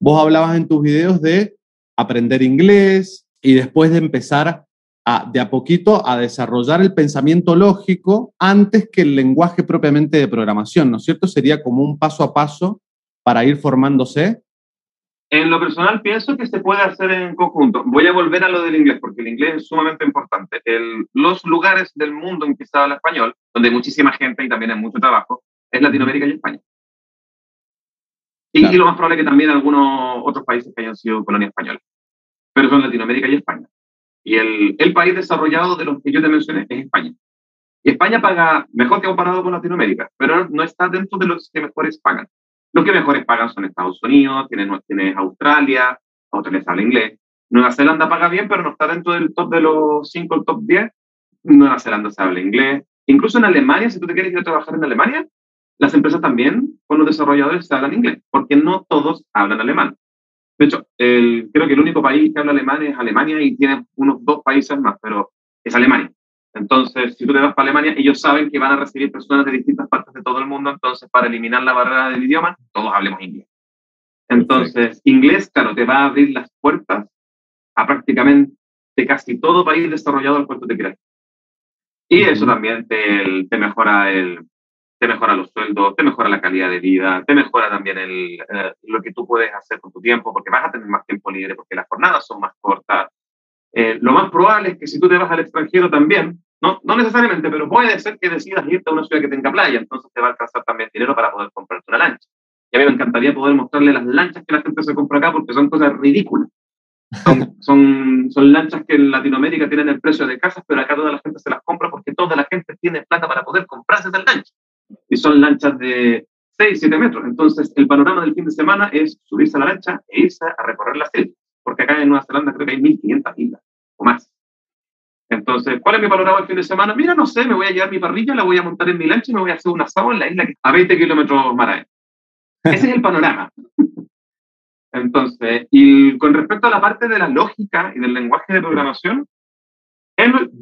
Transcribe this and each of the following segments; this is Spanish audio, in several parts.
vos hablabas en tus videos de aprender inglés y después de empezar a, de a poquito a desarrollar el pensamiento lógico antes que el lenguaje propiamente de programación, ¿no es cierto? Sería como un paso a paso para ir formándose. En lo personal pienso que se puede hacer en conjunto. Voy a volver a lo del inglés, porque el inglés es sumamente importante. los lugares del mundo en que se habla español, donde hay muchísima gente y también hay mucho trabajo, es Latinoamérica y España. Y, lo más probable es que también algunos otros países que hayan sido colonia española. Pero son Latinoamérica y España. Y el, el país desarrollado de los que yo te mencioné es España. Y España paga mejor que comparado con Latinoamérica, pero no está dentro de los que mejores pagan. Los que mejores pagan son Estados Unidos, tienes, tienes Australia, Australia habla inglés. Nueva Zelanda paga bien, pero no está dentro del top de los 5, el top 10. Nueva Zelanda se habla inglés. Incluso en Alemania, si tú te quieres ir a trabajar en Alemania, las empresas también con los desarrolladores se hablan inglés, porque no todos hablan alemán. De hecho, el, creo que el único país que habla alemán es Alemania y tiene unos dos países más, pero es Alemania. Entonces, si tú te vas para Alemania, ellos saben que van a recibir personas de distintas partes de todo el mundo, entonces para eliminar la barrera del idioma, todos hablemos inglés. Entonces, inglés, claro, te va a abrir las puertas a prácticamente casi todo país desarrollado al cual tú te. Y eso también te, te, mejora el, te mejora los sueldos, te mejora la calidad de vida, te mejora también el, eh, lo que tú puedes hacer con tu tiempo, porque vas a tener más tiempo libre, porque las jornadas son más cortas. Eh, lo más probable es que si tú te vas al extranjero también, no, no necesariamente, pero puede ser que decidas irte a una ciudad que tenga playa, entonces te va a alcanzar también dinero para poder comprarte una lancha. Y a mí me encantaría poder mostrarle las lanchas que la gente se compra acá porque son cosas ridículas. Son, son, son, lanchas que en Latinoamérica tienen el precio de casas, pero acá toda la gente se las compra porque toda la gente tiene plata para poder comprarse esas lanchas. Son lanchas de 6, 7 metros. Entonces, el panorama del fin de semana es subirse a la lancha e irse a recorrer las islas. Porque acá en Nueva Zelanda creo que hay 1.500 islas o más. Entonces, ¿cuál es mi panorama el fin de semana? Mira, no sé, me voy a llevar mi parrilla, la voy a montar en mi lancha y me voy a hacer un asado en la isla a 20 kilómetros mar Ese es el panorama. Entonces, y con respecto a la parte de la lógica y del lenguaje de programación,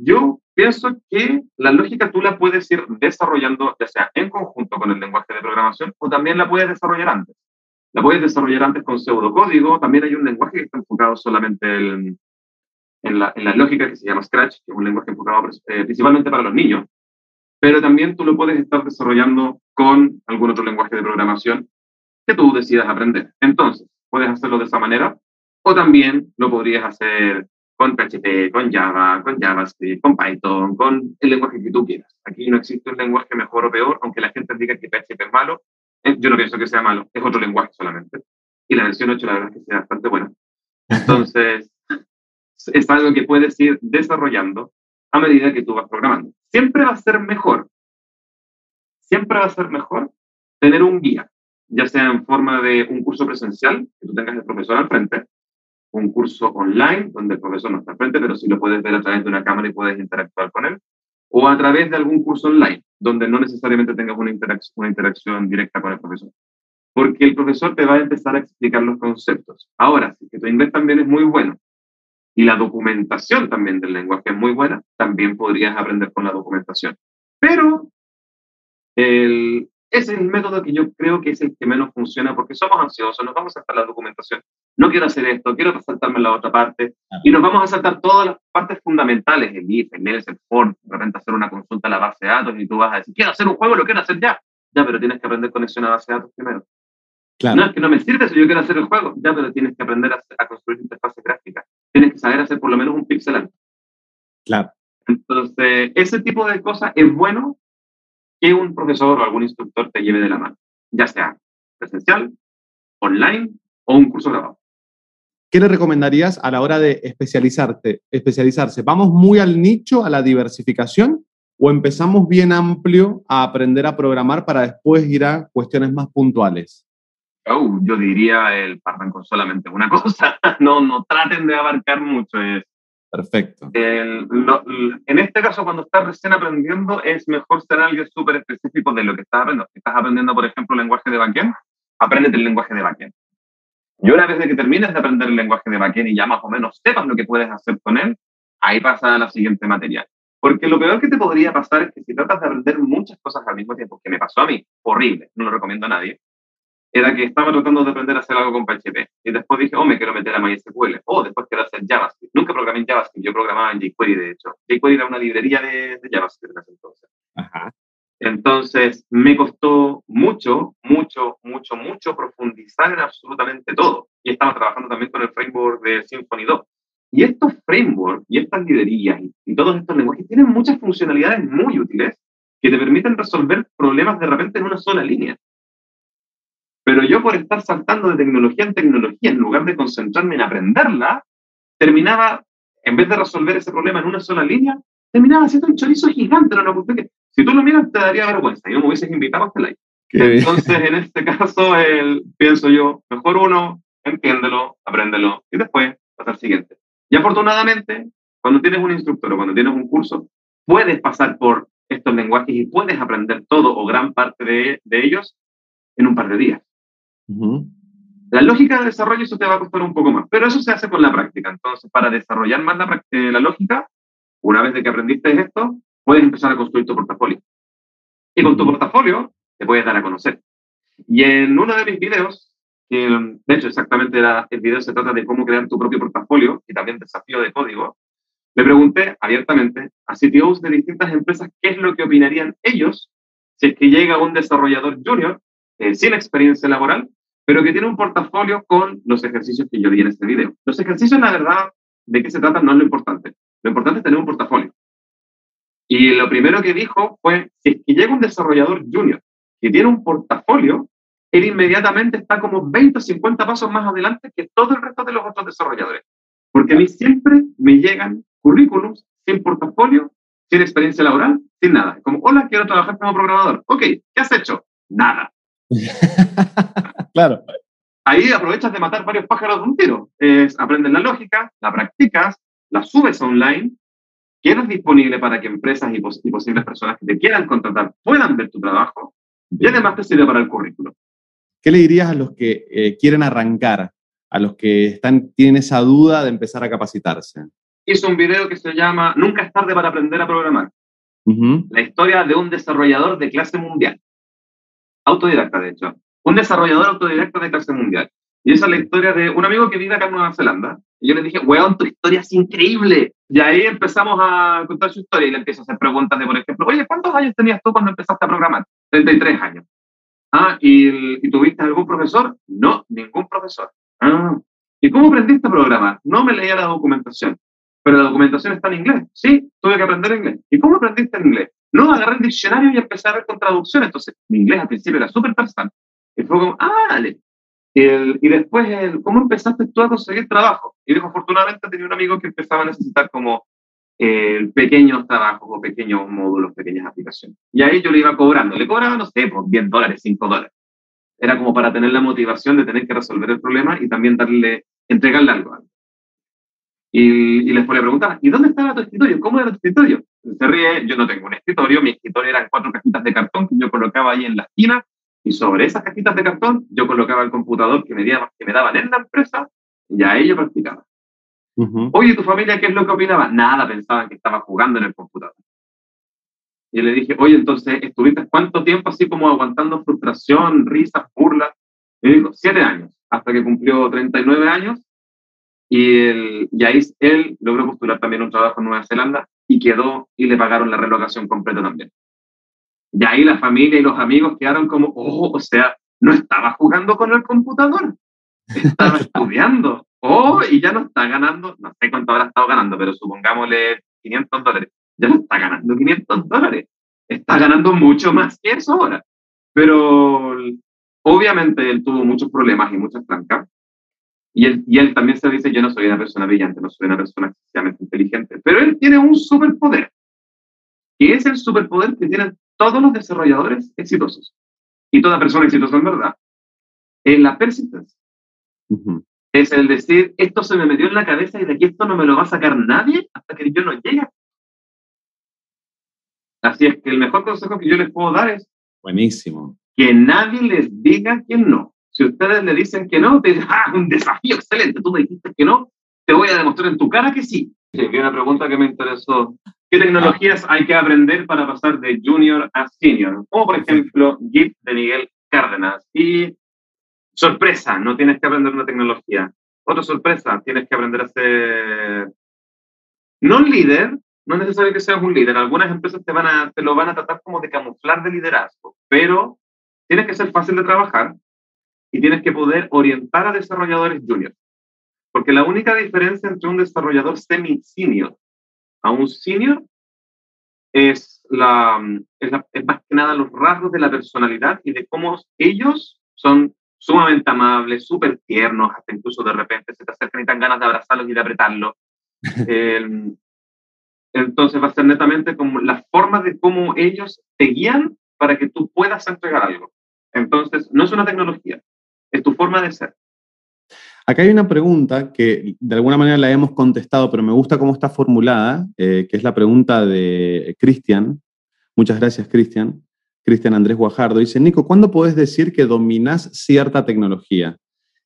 yo pienso que la lógica tú la puedes ir desarrollando ya sea en conjunto con el lenguaje de programación o también la puedes desarrollar antes. La puedes desarrollar antes con pseudocódigo, también hay un lenguaje que está enfocado solamente en, en la, lógica que se llama Scratch, que es un lenguaje enfocado eh, principalmente para los niños, pero también tú lo puedes estar desarrollando con algún otro lenguaje de programación que tú decidas aprender. Entonces, puedes hacerlo de esa manera o también lo podrías hacer con PHP, con Java, con JavaScript, con Python, con el lenguaje que tú quieras. Aquí no existe un lenguaje mejor o peor, aunque la gente diga que PHP es malo. Eh, yo no pienso que sea malo, es otro lenguaje solamente. Y la versión 8 la verdad es que sea bastante buena. Entonces, es algo que puedes ir desarrollando a medida que tú vas programando. Siempre va a ser mejor, siempre va a ser mejor tener un guía, ya sea en forma de un curso presencial, que tú tengas el profesor al frente, un curso online, donde el profesor no está frente, pero sí lo puedes ver a través de una cámara y puedes interactuar con él, o a través de algún curso online, donde no necesariamente tengas una interacción, una interacción directa con el profesor. Porque el profesor te va a empezar a explicar los conceptos. Ahora, si que tu inglés también es muy bueno y la documentación también del lenguaje es muy buena, también podrías aprender con la documentación. Pero el, ese es el método que yo creo que es el que menos funciona porque somos ansiosos, nos vamos a saltar la documentación, no quiero hacer esto, quiero saltarme la otra parte, y nos vamos a saltar todas las partes fundamentales, el if, el else, el for, de repente hacer una consulta a la base de datos y tú vas a decir, quiero hacer un juego, lo quiero hacer ya. Ya, pero tienes que aprender conexión a base de datos primero. Claro. No es que no me sirve si yo quiero hacer el juego, ya, pero tienes que aprender a, a construir interfaces gráficas tienes que saber hacer por lo menos un pixel art. Claro. Entonces, ese tipo de cosas es bueno que un profesor o algún instructor te lleve de la mano, ya sea presencial, online o un curso grabado. ¿Qué le recomendarías a la hora de especializarte, especializarse? ¿Vamos muy al nicho, a la diversificación, o empezamos bien amplio a aprender a programar para después ir a cuestiones más puntuales? Oh, yo diría el partan con solamente una cosa. No, no traten de abarcar mucho. Perfecto. en este caso, cuando estás recién aprendiendo, es mejor ser alguien súper específico de lo que estás aprendiendo. Si estás aprendiendo, por ejemplo, el lenguaje de backend, aprende el lenguaje de backend. Y una vez que termines de aprender el lenguaje de backend y ya más o menos sepas lo que puedes hacer con él, ahí pasa la siguiente materia. Porque lo peor que te podría pasar es que si tratas de aprender muchas cosas al mismo tiempo, que me pasó a mí, horrible, no lo recomiendo a nadie, era que estaba tratando de aprender a hacer algo con PHP. Y después dije, oh, me quiero meter a MySQL. Oh, después quiero hacer JavaScript. Nunca programé en JavaScript, yo programaba en jQuery, de hecho. jQuery era una librería de, de JavaScript en ese entonces. Ajá. Entonces, me costó mucho, mucho, mucho, mucho profundizar en absolutamente todo. Y estaba trabajando también con el framework de Symfony 2. Y estos frameworks y estas librerías y, todos estos lenguajes tienen muchas funcionalidades muy útiles que te permiten resolver problemas de repente en una sola línea. Pero yo por estar saltando de tecnología en tecnología, en lugar de concentrarme en aprenderla, terminaba, en vez de resolver ese problema en una sola línea, terminaba haciendo un chorizo gigante. No, que, si tú lo miras, te daría vergüenza y no me hubieses invitado a este live. Entonces, en este caso, el, pienso yo, mejor uno, entiéndelo, apréndelo y después pasa al siguiente. Y afortunadamente, cuando tienes un instructor o cuando tienes un curso, puedes pasar por estos lenguajes y puedes aprender todo o gran parte de, de ellos en un par de días. La lógica de desarrollo eso te va a costar un poco más, pero eso se hace con la práctica. Entonces, para desarrollar más la, eh, la lógica, una vez de que aprendiste esto, puedes empezar a construir tu portafolio. Y con tu portafolio te puedes dar a conocer. Y en uno de mis videos, que de hecho exactamente era, el video se trata de cómo crear tu propio portafolio y también desafío de código, le pregunté abiertamente a CTOs de distintas empresas qué es lo que opinarían ellos si es que llega un desarrollador junior eh, sin experiencia laboral pero que tiene un portafolio con los ejercicios que yo di en este video. Los ejercicios, la verdad, de qué se trata no es lo importante. Lo importante es tener un portafolio. Y lo primero que dijo fue, si es que llega un desarrollador junior que tiene un portafolio, él inmediatamente está como 20 o 50 pasos más adelante que todo el resto de los otros desarrolladores. Porque a mí siempre me llegan currículums sin portafolio, sin experiencia laboral, sin nada. Como, hola, quiero trabajar como programador. Ok, ¿qué has hecho? Nada. claro. Ahí aprovechas de matar varios pájaros de un tiro. Es, aprendes la lógica, la practicas, la subes online, quedas disponible para que empresas y, posibles personas que te quieran contratar puedan ver tu trabajo y además te sirve para el currículo. ¿Qué le dirías a los que eh, quieren arrancar, a los que están, tienen esa duda de empezar a capacitarse? Hice un video que se llama Nunca es tarde para aprender a programar. La historia de un desarrollador de clase mundial autodidacta, de hecho. Un desarrollador autodidacta de clase mundial. Y esa es la historia de un amigo que vive acá en Nueva Zelanda. Y yo le dije, weón, tu historia es increíble. Y ahí empezamos a contar su historia y le empiezo a hacer preguntas de, por ejemplo, oye, ¿cuántos años tenías tú cuando empezaste a programar? 33 años. Ah, ¿y, ¿y tuviste algún profesor? No, ningún profesor. Ah, ¿y cómo aprendiste a programar? No me leía la documentación. Pero la documentación está en inglés. Sí, tuve que aprender inglés. ¿Y cómo aprendiste inglés? No, agarré el diccionario y empecé a ver con traducción. Entonces, mi inglés al principio era súper personal. Y fue como, ah, dale. Y después, ¿cómo empezaste tú a conseguir trabajo? Y dijo, afortunadamente tenía un amigo que empezaba a necesitar como eh, pequeños trabajos o pequeños módulos, pequeñas aplicaciones. Y ahí yo le iba cobrando. Le cobraba, no sé, por 10 dólares, 5 dólares. Era como para tener la motivación de tener que resolver el problema y también darle, entregarle algo. Y, y les le preguntar, ¿y dónde estaba tu escritorio? ¿Cómo era tu escritorio? Se ríe, yo no tengo un escritorio, mi escritorio eran cuatro cajitas de cartón que yo colocaba ahí en la esquina y sobre esas cajitas de cartón yo colocaba el computador que me, que me daban en la empresa y ahí yo practicaba. Oye, ¿tu familia qué es lo que opinaba? Nada, pensaban que estaba jugando en el computador. Y le dije, oye, entonces, ¿estuviste cuánto tiempo así como aguantando frustración, risas, burlas? Me dijo, siete años, hasta que cumplió 39 años y, el, y ahí él logró postular también un trabajo en Nueva Zelanda y quedó y le pagaron la relocación completa también. Y ahí la familia y los amigos quedaron como, oh, o sea, no estaba jugando con el computador, estaba estudiando. Oh, y ya no está ganando, no sé cuánto habrá estado ganando, pero supongámosle 500 dólares. Ya no está ganando 500 dólares. Está ganando mucho más que eso ahora. Pero obviamente él tuvo muchos problemas y muchas trancas. Y él, y él también se dice, yo no soy una persona brillante, no soy una persona excesivamente inteligente, pero él tiene un superpoder, que es el superpoder que tienen todos los desarrolladores exitosos y toda persona exitosa en verdad. Es la persistencia. Es el decir, esto se me metió en la cabeza y de aquí esto no me lo va a sacar nadie hasta que yo no llegue. Así es que el mejor consejo que yo les puedo dar es... Buenísimo. Que nadie les diga que no. Si ustedes le dicen que no, te dicen, ah, un desafío excelente, tú me dijiste que no, te voy a demostrar en tu cara que sí. Sí, hay una pregunta que me interesó. ¿Qué tecnologías hay que aprender para pasar de junior a senior? Como por ejemplo Git de Miguel Cárdenas. Y sorpresa, no tienes que aprender una tecnología. Otra sorpresa, tienes que aprender a ser no un líder, no es necesario que seas un líder. Algunas empresas te, van a, te lo van a tratar como de camuflar de liderazgo, pero tienes que ser fácil de trabajar y tienes que poder orientar a desarrolladores juniors. Porque la única diferencia entre un desarrollador semi-senior a un senior es, la, es, más que nada los rasgos de la personalidad y de cómo ellos son sumamente amables, súper tiernos, hasta incluso de repente se te acercan y te dan ganas de abrazarlos y de apretarlos. entonces va a ser netamente como la forma de cómo ellos te guían para que tú puedas entregar algo. Entonces, no es una tecnología, es tu forma de ser. Acá hay una pregunta que de alguna manera la hemos contestado, pero me gusta cómo está formulada, eh, que es la pregunta de Cristian. Muchas gracias, Cristian. Cristian Andrés Guajardo dice, Nico, ¿cuándo puedes decir que dominas cierta tecnología?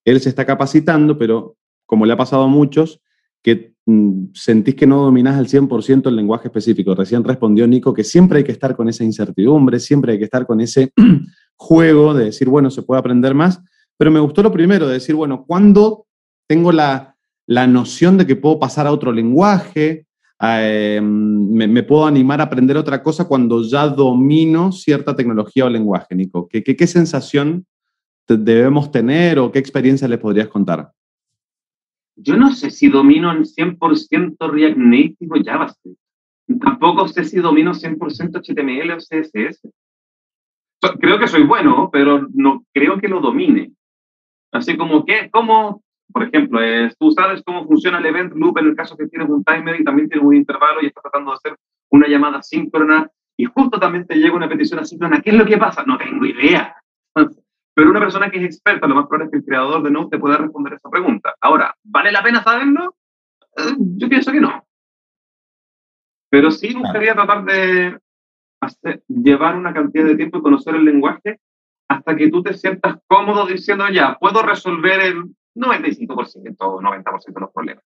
Él se está capacitando, pero como le ha pasado a muchos, que mm, sentís que no dominás al 100% el lenguaje específico. Recién respondió Nico que siempre hay que estar con esa incertidumbre, siempre hay que estar con ese juego de decir, bueno, se puede aprender más, pero me gustó lo primero, de decir, bueno, ¿cuándo tengo la, noción de que puedo pasar a otro lenguaje? Em, me, puedo animar a aprender otra cosa cuando ya domino cierta tecnología o lenguaje, Nico. ¿Qué, qué, qué sensación debemos tener o qué experiencia les podrías contar? Yo no sé si domino en 100% React Native o JavaScript. Tampoco sé si domino 100% HTML o CSS. Creo que soy bueno, pero no creo que lo domine. Así como que, como, por ejemplo, tú sabes cómo funciona el event loop en el caso que tienes un timer y también tienes un intervalo y estás tratando de hacer una llamada síncrona y justo también te llega una petición asíncrona. ¿Qué es lo que pasa? No tengo idea. Pero una persona que es experta, lo más probable es que el creador de Node te pueda responder esa pregunta. Ahora, ¿vale la pena saberlo? Eh, yo pienso que no. Pero sí gustaría tratar de llevar una cantidad de tiempo y conocer el lenguaje hasta que tú te sientas cómodo diciendo, ya, puedo resolver el 95% o 90% de los problemas.